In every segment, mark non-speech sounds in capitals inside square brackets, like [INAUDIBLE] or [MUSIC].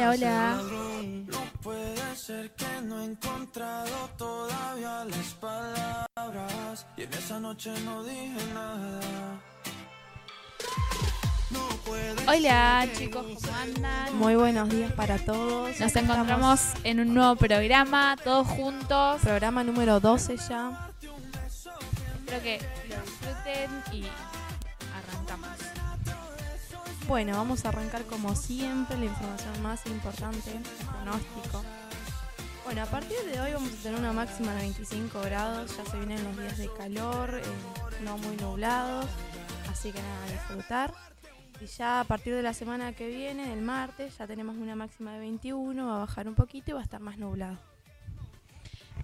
Hola, hola. No puede ser que no he encontrado todavía las palabras y en esa noche no dije nada. Hola, chicos, ¿cómo andan? Muy buenos días para todos. Nos Acá encontramos en un nuevo programa, todos juntos. estamos, Programa número 12 ya. Espero que lo disfruten y arrancamos. Bueno, vamos a arrancar como siempre la información más importante, el pronóstico. Bueno, a partir de hoy vamos a tener una máxima de 25 grados, ya se vienen los días de calor, eh, no muy nublados, así que nada, disfrutar. Y ya a partir de la semana que viene, el martes, ya tenemos una máxima de 21, va a bajar un poquito y va a estar más nublado.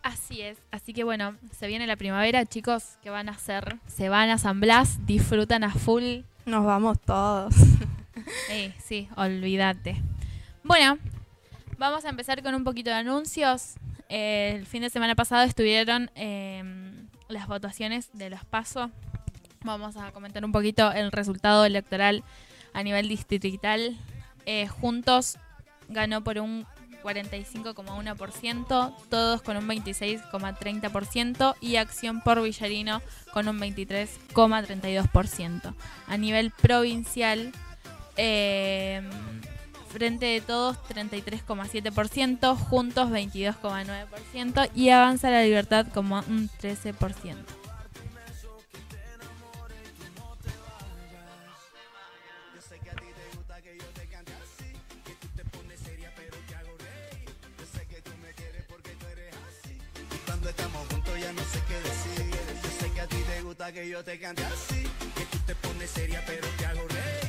Así es, así que bueno, se viene la primavera, chicos, ¿qué van a hacer? Se van a San Blas, disfrutan a full. Nos vamos todos. [LAUGHS] Eh, sí, olvídate. Bueno, vamos a empezar con un poquito de anuncios. El fin de semana pasado estuvieron eh, las votaciones de los PASO. Vamos a comentar un poquito el resultado electoral a nivel distrital. Eh, juntos ganó por un 45,1%, todos con un 26,30% y Acción por Villarino con un 23,32%. A nivel provincial, eh, Frente de Todos 33,7%, Juntos 22,9% y Avanza la Libertad como un 13%. Cuando estamos juntos ya no sé qué decir. Yo sé que a ti te gusta que yo te cante así. Que tú te pones seria pero hago.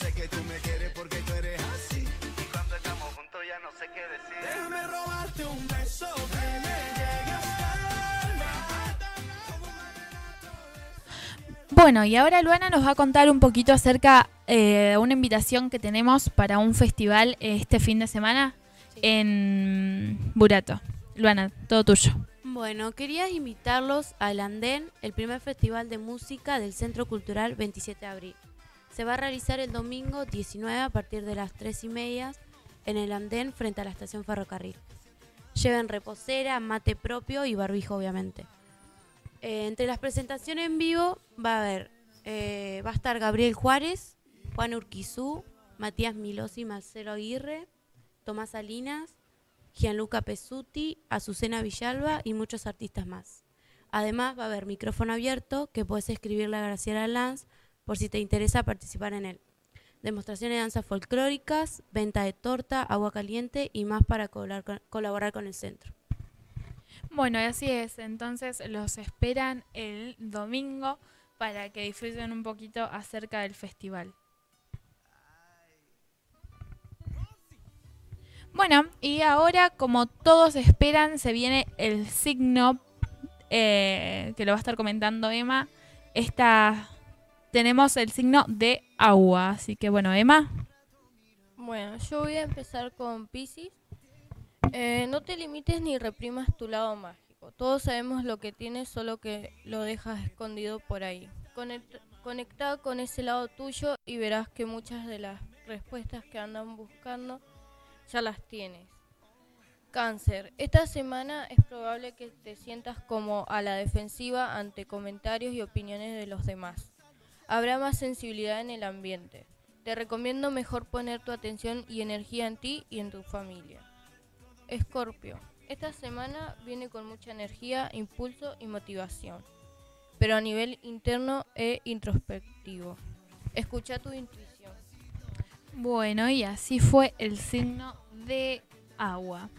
Sé que tú me quieres porque tú eres así. Y cuando estamos juntos ya no sé qué decir. Déjame robarte un beso que me llegue hasta el alma. Bueno, y ahora Luana nos va a contar un poquito acerca eh, de una invitación que tenemos para un festival este fin de semana en Burato. Luana, todo tuyo. Bueno, quería invitarlos al Andén, el primer festival de música del Centro Cultural 27 de abril. Se va a realizar el domingo 19 a partir de las 3 y media en el Andén frente a la estación ferrocarril. Lleven reposera, mate propio y barbijo obviamente. Eh, entre las presentaciones en vivo va a haber, eh, va a estar Gabriel Juárez, Juan Urquizú, Matías Milosi, Marcelo Aguirre, Tomás Salinas, Gianluca Pesuti, Azucena Villalba y muchos artistas más. Además va a haber micrófono abierto que puedes escribirle a Graciela Lanz por si te interesa participar en él. Demostraciones de danzas folclóricas, venta de torta, agua caliente y más para colaborar con, el centro. Bueno, así es. Entonces los esperan el domingo para que disfruten un poquito acerca del festival. Bueno, y ahora, como todos esperan, se viene el signo eh, que lo va a estar comentando Emma. Esta tenemos el signo de agua. Así que bueno, Emma. Bueno, yo voy a empezar con Pisces. Eh, no te limites ni reprimas tu lado mágico. Todos sabemos lo que tienes, solo que lo dejas escondido por ahí. Conect- conecta con ese lado tuyo y verás que muchas de las respuestas que andan buscando ya las tienes. Cáncer, esta semana es probable que te sientas como a la defensiva ante comentarios y opiniones de los demás. Habrá más sensibilidad en el ambiente. Te recomiendo mejor poner tu atención y energía en ti y en tu familia. Escorpio, esta semana viene con mucha energía, impulso y motivación, pero a nivel interno e introspectivo. Escucha tu intuición. Bueno, y así fue el signo de agua.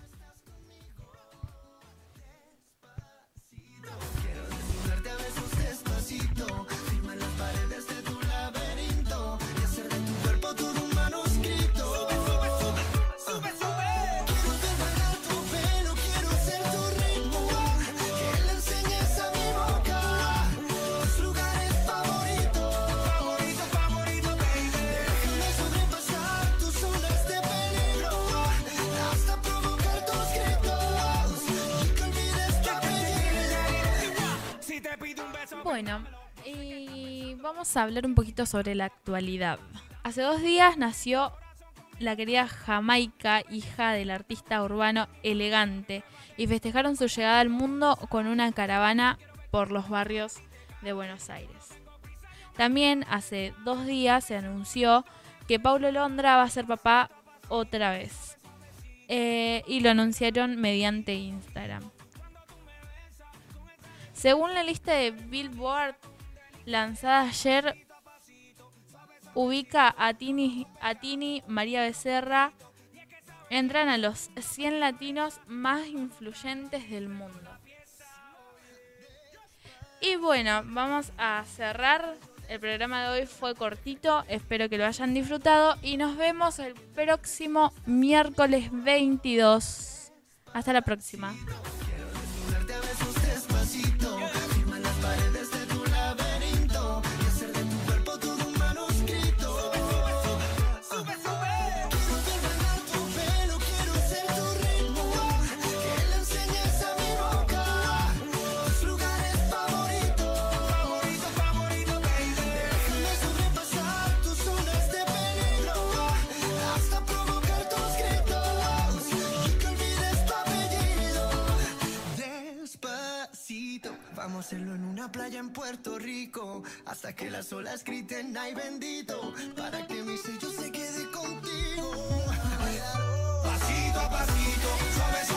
Bueno, y vamos a hablar un poquito sobre la actualidad. Hace dos días nació la querida Jamaica, hija del artista urbano Elegante, y festejaron su llegada al mundo con una caravana por los barrios de Buenos Aires. También hace dos días se anunció que Paulo Londra va a ser papá otra vez. Eh, y lo anunciaron mediante Instagram. Según la lista de Billboard lanzada ayer, ubica a Tini, a Tini María Becerra. Entran a los 100 latinos más influyentes del mundo. Y bueno, vamos a cerrar. El programa de hoy fue cortito, espero que lo hayan disfrutado y nos vemos el próximo miércoles 22. Hasta la próxima. Hacerlo en una playa en Puerto Rico. Hasta que las olas griten, ay bendito. Para que mi sello se quede contigo. Pasito a pasito, suave, suavecito.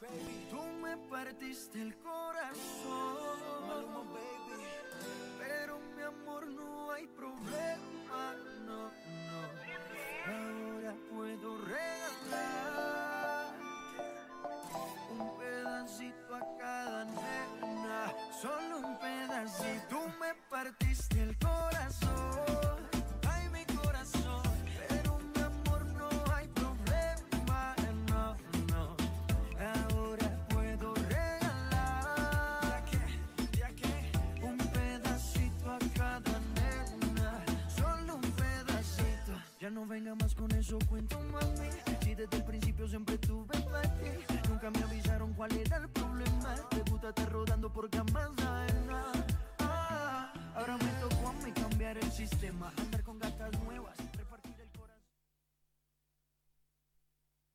Baby. Tú me partiste el corazón. Maluma, baby. Pero mi amor, no hay problema. No, no. Ahora puedo regalar Más con eso, cuento mami. Si desde el principio siempre tuve ti, nunca me avisaron cuál era el problema. Te gusta estar rodando por camas. Ah, ahora me tocó a mí cambiar el sistema.